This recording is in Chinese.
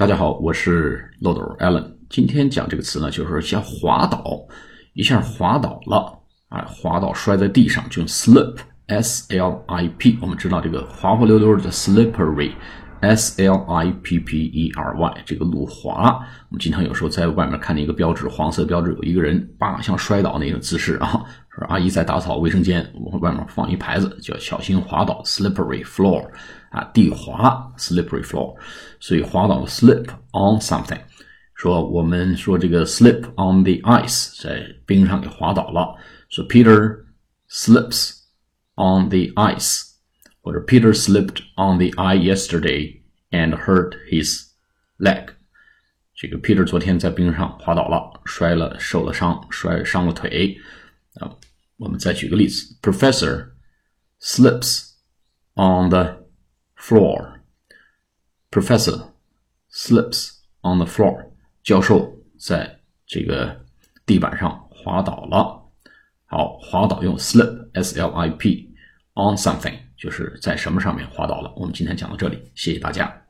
大家好，我是漏斗 Allen。今天讲这个词呢，就是像滑倒，一下滑倒了，哎，滑倒摔在地上就用 slip，s l i p。我们知道这个滑滑溜溜的 slippery，s l i p p e r y，这个路滑。我们经常有时候在外面看见一个标志，黄色标志，有一个人叭像摔倒那个姿势啊。说阿姨在打扫卫生间，我外面放一牌子，叫小心滑倒，slippery floor。啊，地滑，slippery floor，所以滑倒 slip on something。说我们说这个 slip on the ice，在冰上给滑倒了。说 Peter slips on the ice，或者 Peter slipped on the ice yesterday and hurt his leg。这个 Peter 昨天在冰上滑倒了，摔了，受了伤，摔伤了腿。啊， 我们再举个例子，Professor slips on the Floor. Professor slips on the floor. 教授在这个地板上滑倒了。好，滑倒用 slip，s-l-i-p，on something，就是在什么上面滑倒了。我们今天讲到这里，谢谢大家。